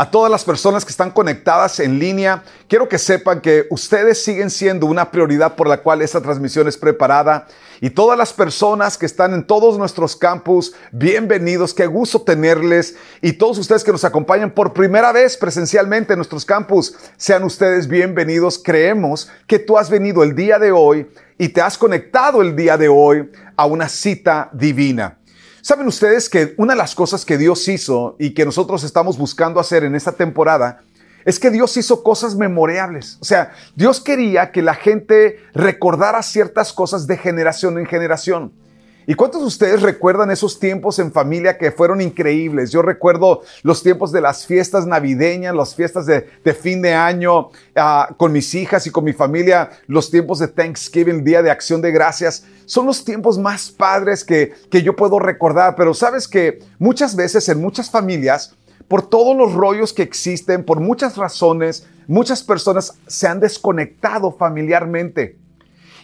A todas las personas que están conectadas en línea, quiero que sepan que ustedes siguen siendo una prioridad por la cual esta transmisión es preparada. Y todas las personas que están en todos nuestros campus, bienvenidos, qué gusto tenerles. Y todos ustedes que nos acompañan por primera vez presencialmente en nuestros campus, sean ustedes bienvenidos. Creemos que tú has venido el día de hoy y te has conectado el día de hoy a una cita divina. ¿Saben ustedes que una de las cosas que Dios hizo y que nosotros estamos buscando hacer en esta temporada es que Dios hizo cosas memorables? O sea, Dios quería que la gente recordara ciertas cosas de generación en generación. ¿Y cuántos de ustedes recuerdan esos tiempos en familia que fueron increíbles? Yo recuerdo los tiempos de las fiestas navideñas, las fiestas de, fin de año uh, con mis hijas y con mi familia, los tiempos de Thanksgiving, Día de Acción de Gracias. Son los tiempos más padres que, que yo puedo recordar, pero sabes que muchas veces en muchas familias, por todos los rollos que existen, por muchas razones, muchas personas se han desconectado familiarmente.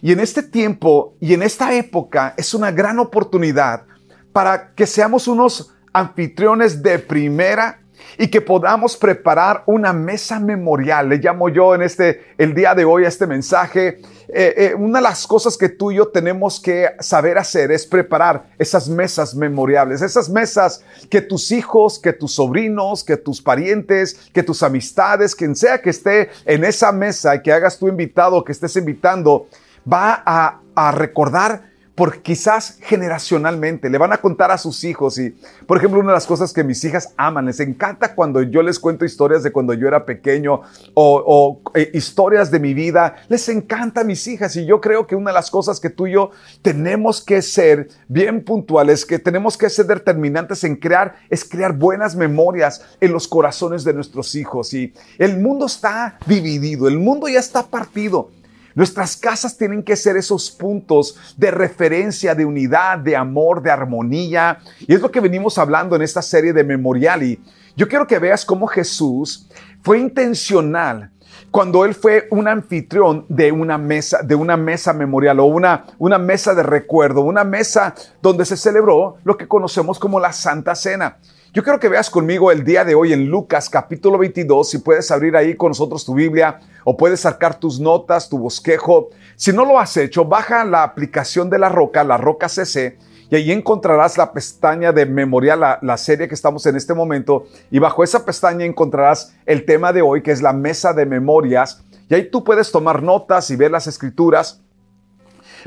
Y en este tiempo y en esta época es una gran oportunidad para que seamos unos anfitriones de primera y que podamos preparar una mesa memorial. Le llamo yo en este, el día de hoy a este mensaje. Eh, eh, una de las cosas que tú y yo tenemos que saber hacer es preparar esas mesas memoriales, esas mesas que tus hijos, que tus sobrinos, que tus parientes, que tus amistades, quien sea que esté en esa mesa y que hagas tu invitado, que estés invitando, va a, recordar por quizás generacionalmente, le van a contar a sus hijos y, por ejemplo, una de las cosas que mis hijas aman, les encanta cuando yo les cuento historias de cuando yo era pequeño o, eh, historias de mi vida, les encanta a mis hijas y yo creo que una de las cosas que tú y yo tenemos que ser bien puntuales, que tenemos que ser determinantes en crear, es crear buenas memorias en los corazones de nuestros hijos. Y el mundo está dividido, el mundo ya está partido. Nuestras casas tienen que ser esos puntos de referencia, de unidad, de amor, de armonía. Y es lo que venimos hablando en esta serie de Memorial. Y yo quiero que veas cómo Jesús fue intencional cuando él fue un anfitrión de una mesa, de una mesa memorial o una, una mesa de recuerdo, una mesa donde se celebró lo que conocemos como la Santa Cena. Yo quiero que veas conmigo el día de hoy en Lucas capítulo 22, si puedes abrir ahí con nosotros tu Biblia o puedes sacar tus notas, tu bosquejo. Si no lo has hecho, baja la aplicación de la roca, la roca CC, y ahí encontrarás la pestaña de memorial, la, la, serie que estamos en este momento, y bajo esa pestaña encontrarás el tema de hoy, que es la mesa de memorias, y ahí tú puedes tomar notas y ver las escrituras.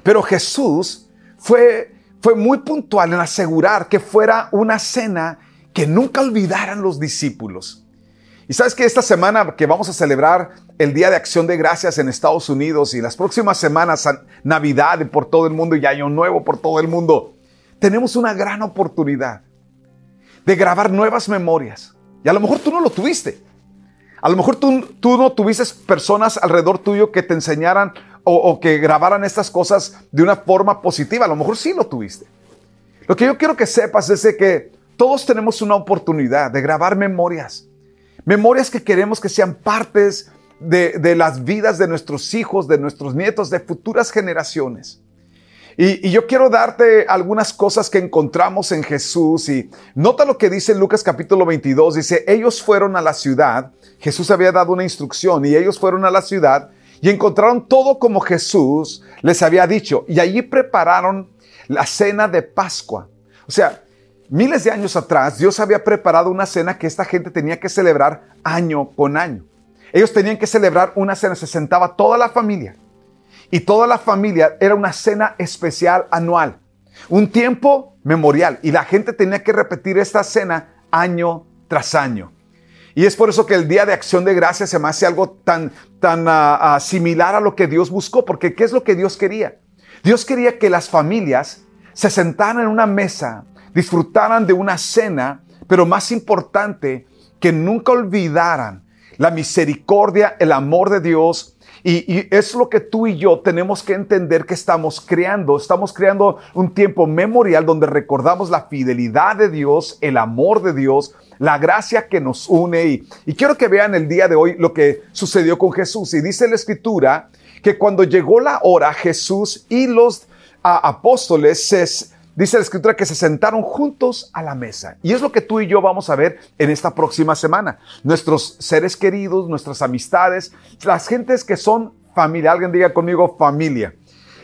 Pero Jesús fue, fue muy puntual en asegurar que fuera una cena que nunca olvidaran los discípulos. Y sabes que esta semana que vamos a celebrar el Día de Acción de Gracias en Estados Unidos y las próximas semanas, Navidad por todo el mundo y Año Nuevo por todo el mundo, tenemos una gran oportunidad de grabar nuevas memorias. Y a lo mejor tú no lo tuviste. A lo mejor tú, tú no tuviste personas alrededor tuyo que te enseñaran o, que grabaran estas cosas de una forma positiva. A lo mejor sí lo tuviste. Lo que yo quiero que sepas es que todos tenemos una oportunidad de grabar memorias. Memorias que queremos que sean partes de, las vidas de nuestros hijos, de nuestros nietos, de futuras generaciones. Y, y, yo quiero darte algunas cosas que encontramos en Jesús y nota lo que dice Lucas capítulo 22. Dice, ellos fueron a la ciudad, Jesús había dado una instrucción y ellos fueron a la ciudad y encontraron todo como Jesús les había dicho y allí prepararon la cena de Pascua. O sea, Miles de años atrás, Dios había preparado una cena que esta gente tenía que celebrar año con año. Ellos tenían que celebrar una cena, se sentaba toda la familia. Y toda la familia era una cena especial anual, un tiempo memorial. Y la gente tenía que repetir esta cena año tras año. Y es por eso que el Día de Acción de Gracias se me hace algo tan, tan uh, uh, similar a lo que Dios buscó, porque ¿qué es lo que Dios quería? Dios quería que las familias se sentaran en una mesa disfrutaran de una cena, pero más importante, que nunca olvidaran la misericordia, el amor de Dios. Y, es lo que tú y yo tenemos que entender que estamos creando. Estamos creando un tiempo memorial donde recordamos la fidelidad de Dios, el amor de Dios, la gracia que nos une. Y, y quiero que vean el día de hoy lo que sucedió con Jesús. Y dice la escritura que cuando llegó la hora, Jesús y los apóstoles se dice la escritura que se sentaron juntos a la mesa. Y es lo que tú y yo vamos a ver en esta próxima semana. Nuestros seres queridos, nuestras amistades, las gentes que son familia. Alguien diga conmigo familia.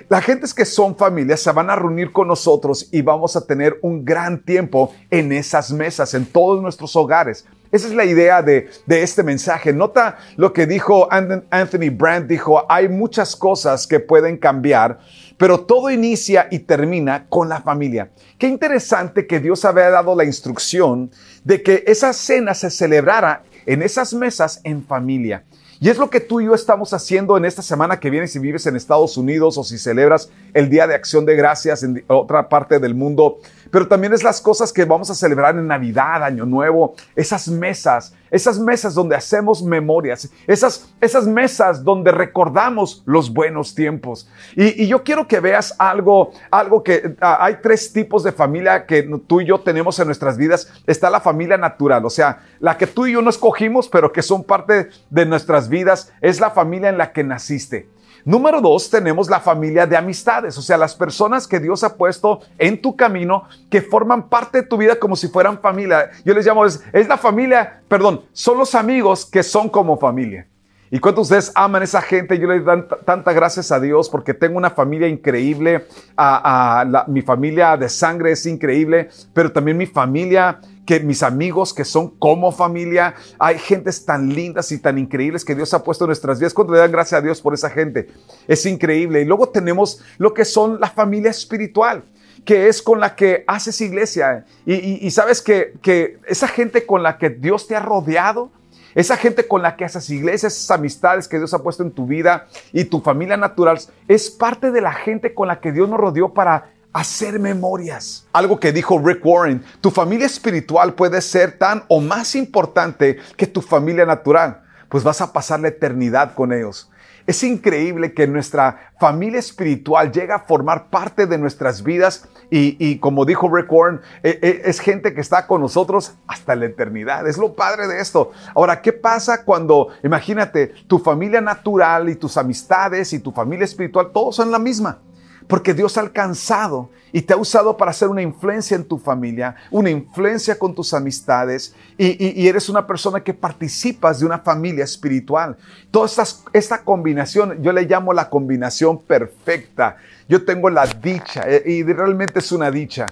Las gentes que son familia se van a reunir con nosotros y vamos a tener un gran tiempo en esas mesas, en todos nuestros hogares. Esa es la idea de, de, este mensaje. Nota lo que dijo Anthony Brandt, dijo, hay muchas cosas que pueden cambiar, pero todo inicia y termina con la familia. Qué interesante que Dios había dado la instrucción de que esa cena se celebrara en esas mesas en familia. Y es lo que tú y yo estamos haciendo en esta semana que viene si vives en Estados Unidos o si celebras el Día de Acción de Gracias en otra parte del mundo pero también es las cosas que vamos a celebrar en Navidad, Año Nuevo, esas mesas, esas mesas donde hacemos memorias, esas, esas mesas donde recordamos los buenos tiempos. Y, yo quiero que veas algo, algo que ah, hay tres tipos de familia que tú y yo tenemos en nuestras vidas. Está la familia natural, o sea, la que tú y yo no escogimos, pero que son parte de nuestras vidas, es la familia en la que naciste. Número dos, tenemos la familia de amistades, o sea, las personas que Dios ha puesto en tu camino que forman parte de tu vida como si fueran familia. Yo les llamo, es, la familia, perdón, son los amigos que son como familia. ¿Y cuántos de ustedes aman a esa gente? Yo les doy tantas gracias a Dios porque tengo una familia increíble. A, mi familia de sangre es increíble, pero también mi familia que mis amigos que son como familia, hay gentes tan lindas y tan increíbles que Dios ha puesto en nuestras vidas. Cuando le dan gracias a Dios por esa gente, es increíble. Y luego tenemos lo que son la familia espiritual que es con la que haces iglesia. Y, sabes que, que esa gente con la que Dios te ha rodeado, esa gente con la que haces iglesia, esas amistades que Dios ha puesto en tu vida y tu familia natural, es parte de la gente con la que Dios nos rodeó para hacer memorias. Algo que dijo Rick Warren, tu familia espiritual puede ser tan o más importante que tu familia natural, pues vas a pasar la eternidad con ellos. Es increíble que nuestra familia espiritual llega a formar parte de nuestras vidas y, como dijo Rick Warren, e, e, es gente que está con nosotros hasta la eternidad. Es lo padre de esto. Ahora, ¿qué pasa cuando, imagínate, tu familia natural y tus amistades y tu familia espiritual, todos son la misma? Porque Dios ha alcanzado y te ha usado para hacer una influencia en tu familia, una influencia con tus amistades y, eres una persona que participas de una familia espiritual. Toda esta, combinación, yo le llamo la combinación perfecta. Yo tengo la dicha eh, y realmente es una dicha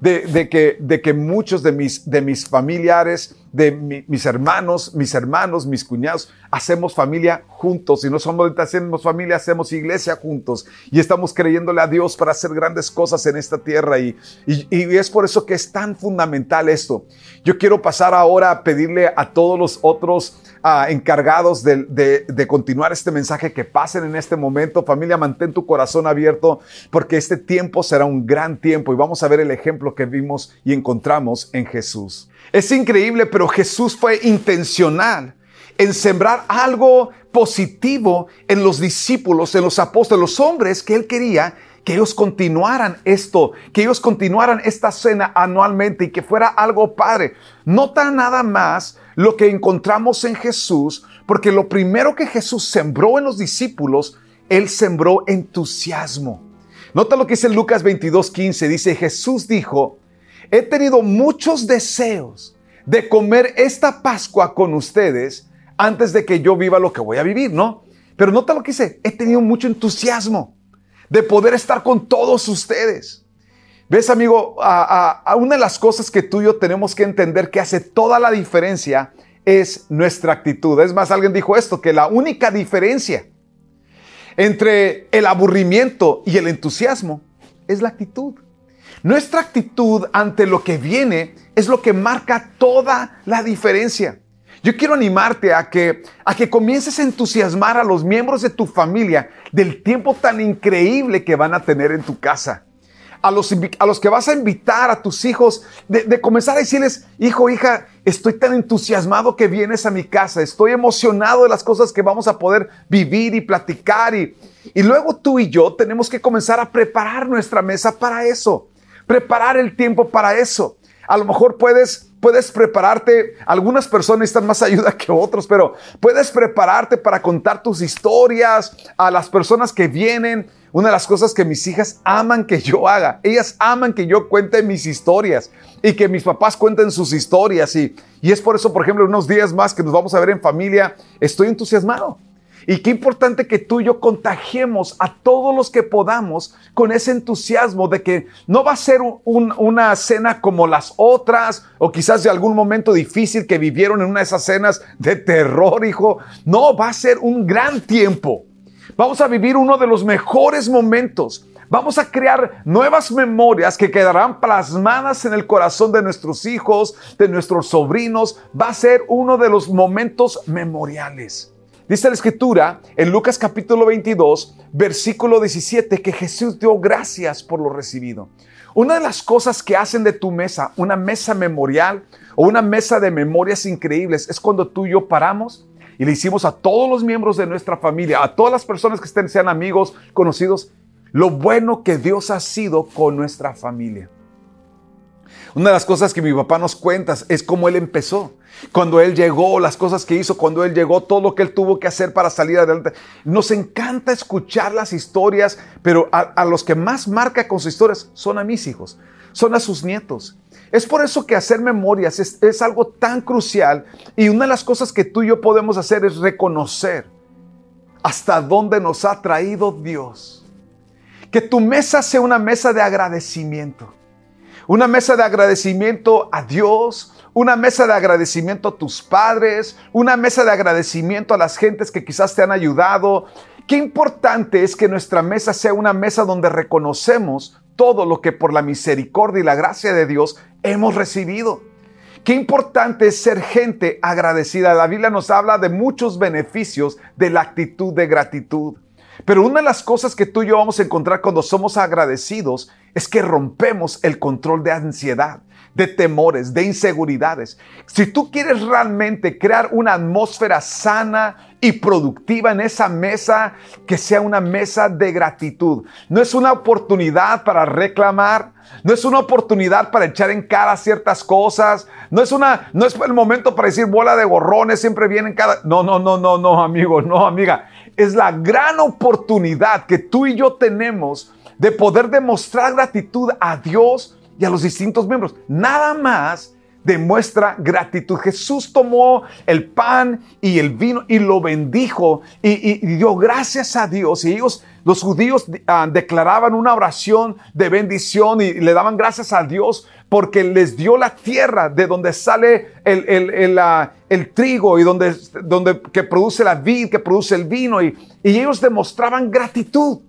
de, que, de que muchos de mis, de mis familiares, de mis hermanos, mis hermanos, mis cuñados, hacemos familia juntos. Y no somos hacemos familia, hacemos iglesia juntos. Y estamos creyéndole a Dios para hacer grandes cosas en esta tierra. Y, es por eso que es tan fundamental esto. Yo quiero pasar ahora a pedirle a todos los otros encargados de, de, continuar este mensaje que pasen en este momento. Familia, mantén tu corazón abierto porque este tiempo será un gran tiempo y vamos a ver el ejemplo que vimos y encontramos en Jesús. Es increíble, pero Jesús fue intencional en sembrar algo positivo en los discípulos, en los apóstoles, los hombres que él quería que ellos continuaran esto, que ellos continuaran esta cena anualmente y que fuera algo padre. Nota nada más lo que encontramos en Jesús, porque lo primero que Jesús sembró en los discípulos, Él sembró entusiasmo. Nota lo que dice Lucas 22:15, dice, Jesús dijo, he tenido muchos deseos de comer esta Pascua con ustedes antes de que yo viva lo que voy a vivir, ¿no? Pero nota lo que dice, he tenido mucho entusiasmo de poder estar con todos ustedes. ¿Ves, amigo? A, una de las cosas que tú y yo tenemos que entender que hace toda la diferencia es nuestra actitud. Es más, alguien dijo esto, que la única diferencia entre el aburrimiento y el entusiasmo es la actitud. Nuestra actitud ante lo que viene es lo que marca toda la diferencia. Yo quiero animarte a que, a que comiences a entusiasmar a los miembros de tu familia del tiempo tan increíble que van a tener en tu casa. a los, a los que vas a invitar a tus hijos, de, comenzar a decirles, hijo, hija, estoy tan entusiasmado que vienes a mi casa, estoy emocionado de las cosas que vamos a poder vivir y platicar. Y, y luego tú y yo tenemos que comenzar a preparar nuestra mesa para eso, preparar el tiempo para eso. A lo mejor puedes puedes prepararte, algunas personas necesitan más ayuda que otros, pero puedes prepararte para contar tus historias a las personas que vienen. Una de las cosas que mis hijas aman que yo haga, ellas aman que yo cuente mis historias y que mis papás cuenten sus historias. Y, y es por eso, por ejemplo, unos días más que nos vamos a ver en familia, estoy entusiasmado y qué importante que tú y yo contagiemos a todos los que podamos con ese entusiasmo de que no va a ser una cena como las otras o quizás de algún momento difícil que vivieron en una de esas cenas de terror, hijo. No, va a ser un gran tiempo. Vamos a vivir uno de los mejores momentos. Vamos a crear nuevas memorias que quedarán plasmadas en el corazón de nuestros hijos, de nuestros sobrinos. Va a ser uno de los momentos memoriales. Dice la escritura en Lucas capítulo 22, versículo 17, que Jesús dio gracias por lo recibido. Una de las cosas que hacen de tu mesa una mesa memorial o una mesa de memorias increíbles es cuando tú y yo paramos y le hicimos a todos los miembros de nuestra familia, a todas las personas que estén, sean amigos, conocidos, lo bueno que Dios ha sido con nuestra familia. Una de las cosas que mi papá nos cuenta es cómo él empezó. Cuando él llegó, las cosas que hizo, cuando él llegó, todo lo que él tuvo que hacer para salir adelante. Nos encanta escuchar las historias, pero a, los que más marca con sus historias son a mis hijos, son a sus nietos. Es por eso que hacer memorias es, es algo tan crucial y una de las cosas que tú y yo podemos hacer es reconocer hasta dónde nos ha traído Dios. Que tu mesa sea una mesa de agradecimiento una mesa de agradecimiento a Dios, una mesa de agradecimiento a tus padres, una mesa de agradecimiento a las gentes que quizás te han ayudado. Qué importante es que nuestra mesa sea una mesa donde reconocemos todo lo que por la misericordia y la gracia de Dios hemos recibido. Qué importante es ser gente agradecida. La Biblia nos habla de muchos beneficios de la actitud de gratitud. Pero una de las cosas que tú y yo vamos a encontrar cuando somos agradecidos es que rompemos el control de ansiedad, de temores, de inseguridades. Si tú quieres realmente crear una atmósfera sana y productiva en esa mesa, que sea una mesa de gratitud. No es una oportunidad para reclamar, no es una oportunidad para echar en cara ciertas cosas, no es una no es el momento para decir bola de gorrones, siempre vienen cada No, no, no, no, no, amigo, no, amiga. Es la gran oportunidad que tú y yo tenemos de poder demostrar gratitud a Dios y a los distintos miembros. Nada más demuestra gratitud. Jesús tomó el pan y el vino y lo bendijo y, dio gracias a Dios. Y ellos, los judíos, ah, declaraban una oración de bendición y le daban gracias a Dios porque les dio la tierra de donde sale el, el, ah, trigo y donde, donde que produce la vid, que produce el vino. Y, y ellos demostraban gratitud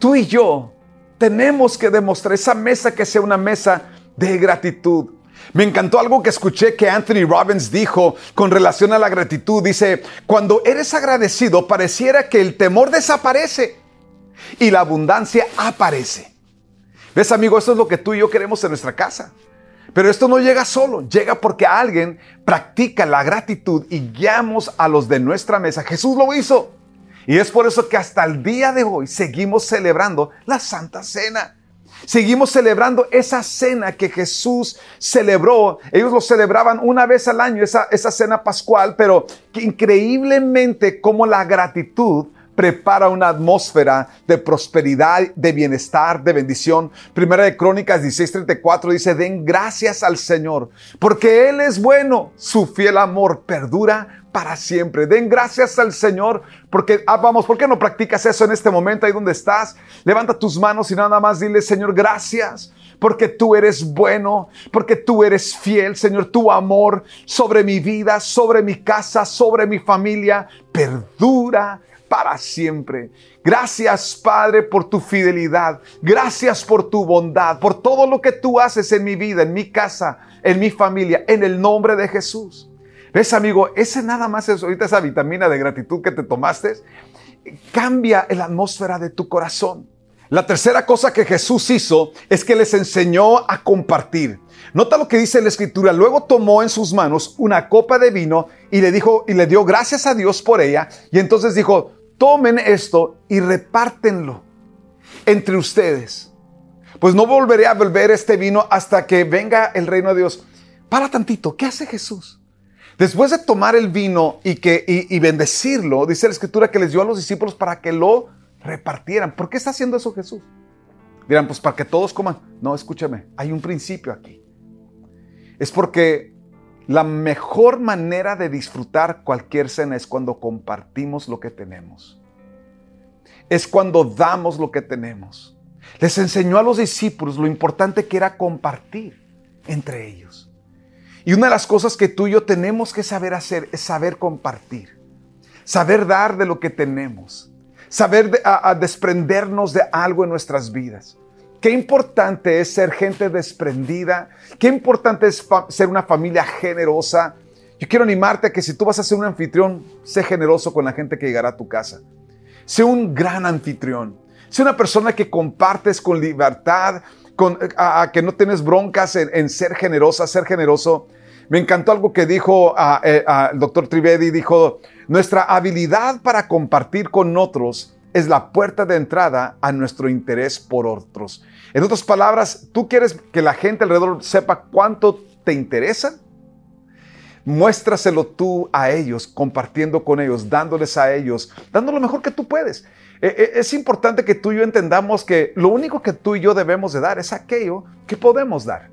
tú y yo tenemos que demostrar esa mesa que sea una mesa de gratitud. Me encantó algo que escuché que Anthony Robbins dijo con relación a la gratitud. Dice, cuando eres agradecido pareciera que el temor desaparece y la abundancia aparece. ¿Ves amigo? Esto es lo que tú y yo queremos en nuestra casa. Pero esto no llega solo, llega porque alguien practica la gratitud y guiamos a los de nuestra mesa. Jesús lo hizo. Y es por eso que hasta el día de hoy seguimos celebrando la Santa Cena. Seguimos celebrando esa cena que Jesús celebró. Ellos lo celebraban una vez al año, esa, esa cena pascual, pero increíblemente como la gratitud prepara una atmósfera de prosperidad, de bienestar, de bendición. Primera de Crónicas 16:34 dice, den gracias al Señor, porque Él es bueno, su fiel amor perdura para siempre. Den gracias al Señor, porque, ah, vamos, ¿por qué no practicas eso en este momento ahí donde estás? Levanta tus manos y nada más dile, Señor, gracias porque tú eres bueno, porque tú eres fiel, Señor, tu amor sobre mi vida, sobre mi casa, sobre mi familia, perdura para siempre. Gracias, Padre, por tu fidelidad. Gracias por tu bondad, por todo lo que tú haces en mi vida, en mi casa, en mi familia, en el nombre de Jesús. ¿Ves, amigo? Ese nada más es ahorita esa vitamina de gratitud que te tomaste. Cambia la atmósfera de tu corazón. La tercera cosa que Jesús hizo es que les enseñó a compartir. Nota lo que dice la escritura. Luego tomó en sus manos una copa de vino y le dijo y le dio gracias a Dios por ella. Y entonces dijo, tomen esto y repártenlo entre ustedes. Pues no volveré a beber este vino hasta que venga el reino de Dios. Para tantito, ¿qué hace Jesús? Después de tomar el vino y, que, y bendecirlo, dice la escritura que les dio a los discípulos para que lo repartieran. ¿Por qué está haciendo eso Jesús? Dirán, pues para que todos coman. No, escúchame, hay un principio aquí. Es porque la mejor manera de disfrutar cualquier cena es cuando compartimos lo que tenemos. Es cuando damos lo que tenemos. Les enseñó a los discípulos lo importante que era compartir entre ellos. Y una de las cosas que tú y yo tenemos que saber hacer es saber compartir. Saber dar de lo que tenemos saber a, desprendernos de algo en nuestras vidas. Qué importante es ser gente desprendida, qué importante es ser una familia generosa. Yo quiero animarte a que si tú vas a ser un anfitrión, sé generoso con la gente que llegará a tu casa. Sé un gran anfitrión. Sé una persona que compartes con libertad, a, que no tienes broncas en, ser generosa, ser generoso. Me encantó algo que dijo eh, el doctor Trivedi, dijo, nuestra habilidad para compartir con otros es la puerta de entrada a nuestro interés por otros. En otras palabras, ¿tú quieres que la gente alrededor sepa cuánto te interesa? Muéstraselo tú a ellos, compartiendo con ellos, dándoles a ellos, dando lo mejor que tú puedes. E, e, es importante que tú y yo entendamos que lo único que tú y yo debemos de dar es aquello que podemos dar.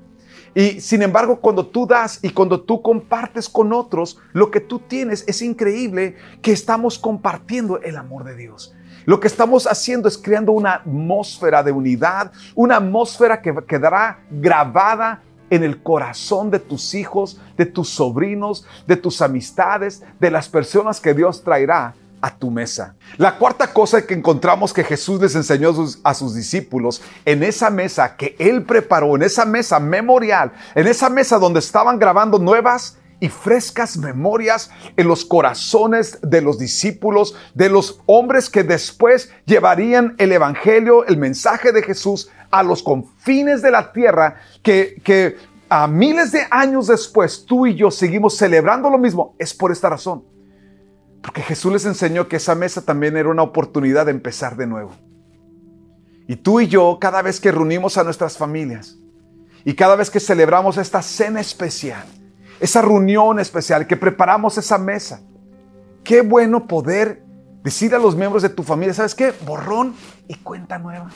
Y sin embargo, cuando tú das y cuando tú compartes con otros, lo que tú tienes es increíble que estamos compartiendo el amor de Dios. Lo que estamos haciendo es creando una atmósfera de unidad, una atmósfera que quedará grabada en el corazón de tus hijos, de tus sobrinos, de tus amistades, de las personas que Dios traerá a tu mesa. La cuarta cosa que encontramos que Jesús les enseñó a sus discípulos en esa mesa que Él preparó, en esa mesa memorial, en esa mesa donde estaban grabando nuevas y frescas memorias en los corazones de los discípulos, de los hombres que después llevarían el Evangelio, el mensaje de Jesús a los confines de la tierra, que, que a miles de años después tú y yo seguimos celebrando lo mismo. Es por esta razón porque Jesús les enseñó que esa mesa también era una oportunidad de empezar de nuevo. Y tú y yo, cada vez que reunimos a nuestras familias y cada vez que celebramos esta cena especial, esa reunión especial, que preparamos esa mesa, qué bueno poder decir a los miembros de tu familia, ¿sabes qué? Borrón y cuenta nueva.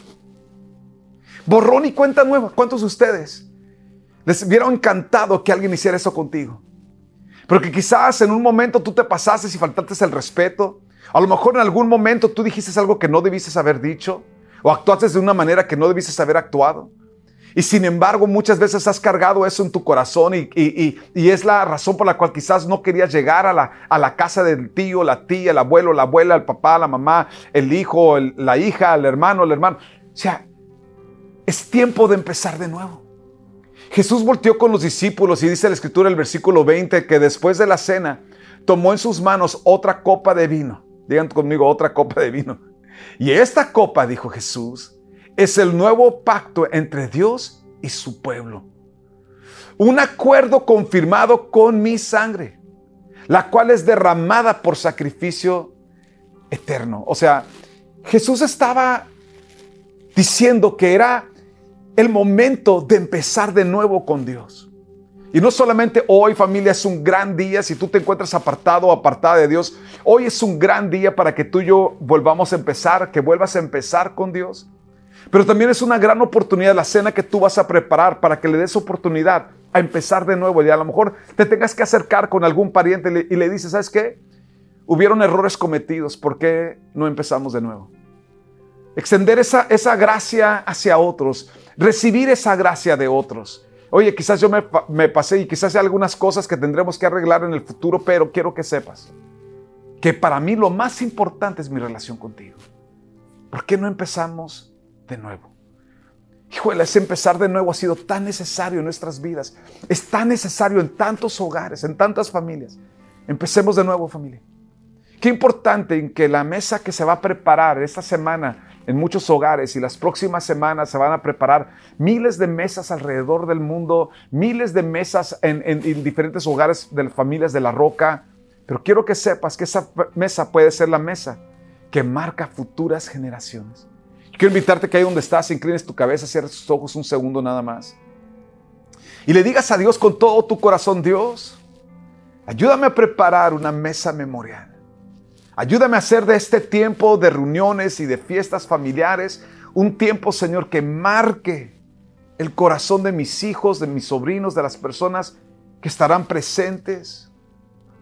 Borrón y cuenta nueva. ¿Cuántos de ustedes les hubiera encantado que alguien hiciera eso contigo? Pero que quizás en un momento tú te pasaste y faltaste el respeto. A lo mejor en algún momento tú dijiste algo que no debiste haber dicho. O actuaste de una manera que no debiste haber actuado. Y sin embargo, muchas veces has cargado eso en tu corazón y, es la razón por la cual quizás no querías llegar a la, a la, casa del tío, la tía, el abuelo, la abuela, el papá, la mamá, el hijo, la hija, el hermano, el hermano. O sea, es tiempo de empezar de nuevo. Jesús volteó con los discípulos y dice la escritura el versículo 20 que después de la cena tomó en sus manos otra copa de vino. Digan conmigo, otra copa de vino. Y esta copa, dijo Jesús, es el nuevo pacto entre Dios y su pueblo. Un acuerdo confirmado con mi sangre, la cual es derramada por sacrificio eterno. O sea, Jesús estaba diciendo que era el momento de empezar de nuevo con Dios. Y no solamente hoy familia es un gran día, si tú te encuentras apartado o apartada de Dios, hoy es un gran día para que tú y yo volvamos a empezar, que vuelvas a empezar con Dios. Pero también es una gran oportunidad la cena que tú vas a preparar para que le des oportunidad a empezar de nuevo. Y a lo mejor te tengas que acercar con algún pariente y le, dices, ¿sabes qué? Hubieron errores cometidos, ¿por qué no empezamos de nuevo? Extender esa, esa gracia hacia otros recibir esa gracia de otros. Oye, quizás yo me, pasé y quizás hay algunas cosas que tendremos que arreglar en el futuro, pero quiero que sepas que para mí lo más importante es mi relación contigo. ¿Por qué no empezamos de nuevo? Híjole, ese empezar de nuevo ha sido tan necesario en nuestras vidas. Es tan necesario en tantos hogares, en tantas familias. Empecemos de nuevo, familia. Qué importante en que la mesa que se va a preparar esta semana en muchos hogares y las próximas semanas se van a preparar miles de mesas alrededor del mundo, miles de mesas en, en diferentes hogares de familias de la roca. Pero quiero que sepas que esa mesa puede ser la mesa que marca futuras generaciones. Quiero invitarte que ahí donde estás, inclines tu cabeza, cierres tus ojos un segundo nada más. Y le digas a Dios con todo tu corazón, Dios, ayúdame a preparar una mesa memorial Ayúdame a hacer de este tiempo de reuniones y de fiestas familiares un tiempo, Señor, que marque el corazón de mis hijos, de mis sobrinos, de las personas que estarán presentes.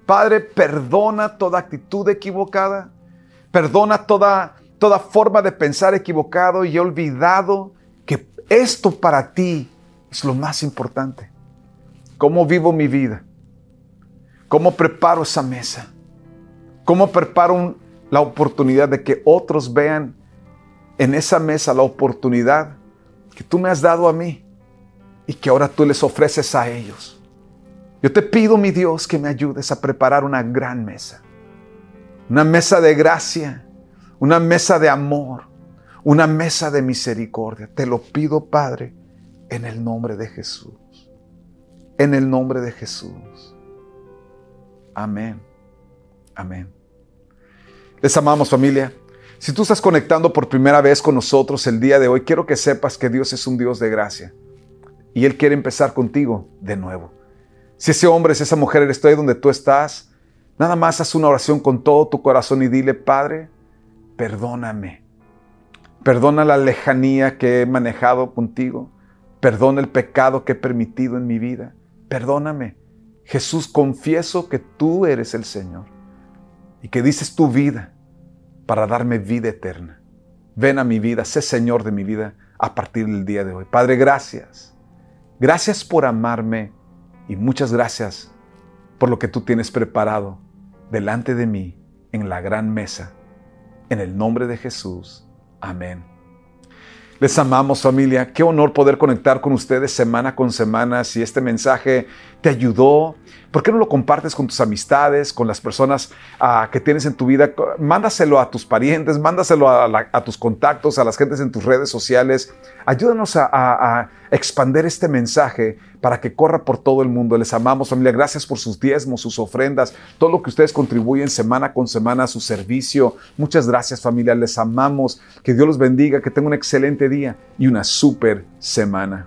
Padre, perdona toda actitud equivocada, perdona toda, toda forma de pensar equivocado y olvidado que esto para ti es lo más importante. ¿Cómo vivo mi vida? ¿Cómo preparo esa mesa? ¿Cómo preparo la oportunidad de que otros vean en esa mesa la oportunidad que tú me has dado a mí y que ahora tú les ofreces a ellos? Yo te pido, mi Dios, que me ayudes a preparar una gran mesa. Una mesa de gracia, una mesa de amor, una mesa de misericordia. Te lo pido, Padre, en el nombre de Jesús. En el nombre de Jesús. Amén. Amén. Les amamos familia. Si tú estás conectando por primera vez con nosotros el día de hoy, quiero que sepas que Dios es un Dios de gracia y Él quiere empezar contigo de nuevo. Si ese hombre, si esa mujer eres tú ahí donde tú estás, nada más haz una oración con todo tu corazón y dile, Padre, perdóname. Perdona la lejanía que he manejado contigo. Perdona el pecado que he permitido en mi vida. Perdóname. Jesús, confieso que tú eres el Señor y que dices tu vida para darme vida eterna. Ven a mi vida, sé Señor de mi vida a partir del día de hoy. Padre, gracias. Gracias por amarme y muchas gracias por lo que tú tienes preparado delante de mí en la gran mesa. En el nombre de Jesús. Amén. Les amamos familia. Qué honor poder conectar con ustedes semana con semana. Si este mensaje te ayudó, ¿por qué no lo compartes con tus amistades, con las personas ah, que tienes en tu vida? Mándaselo a tus parientes, mándaselo a, tus contactos, a las gentes en tus redes sociales. Ayúdanos a, a expander este mensaje para que corra por todo el mundo. Les amamos, familia. Gracias por sus diezmos, sus ofrendas, todo lo que ustedes contribuyen semana con semana a su servicio. Muchas gracias, familia. Les amamos. Que Dios los bendiga, que tengan un excelente día y una súper semana.